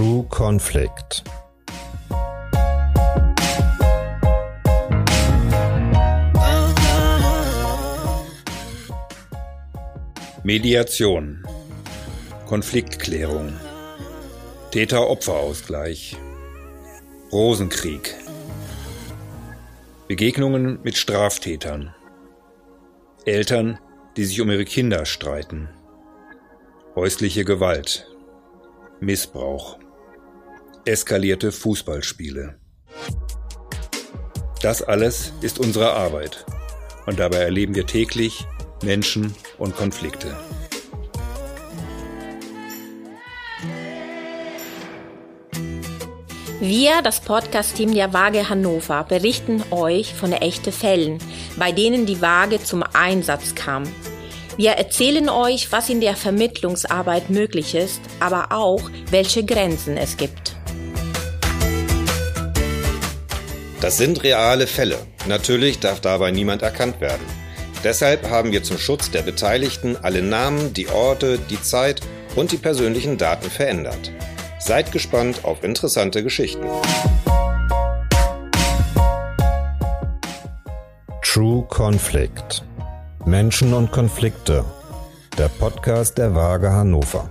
Conflict. Mediation. Konfliktklärung. Täter-Opfer-Ausgleich. Rosenkrieg. Begegnungen mit Straftätern. Eltern, die sich um ihre Kinder streiten. Häusliche Gewalt. Missbrauch. Eskalierte Fußballspiele. Das alles ist unsere Arbeit. Und dabei erleben wir täglich Menschen und Konflikte. Wir, das Podcast-Team der Waage Hannover, berichten euch von echten Fällen, bei denen die Waage zum Einsatz kam. Wir erzählen euch, was in der Vermittlungsarbeit möglich ist, aber auch, welche Grenzen es gibt. Das sind reale Fälle. Natürlich darf dabei niemand erkannt werden. Deshalb haben wir zum Schutz der Beteiligten alle Namen, die Orte, die Zeit und die persönlichen Daten verändert. Seid gespannt auf interessante Geschichten. True Conflict. Menschen und Konflikte. Der Podcast der Waage Hannover.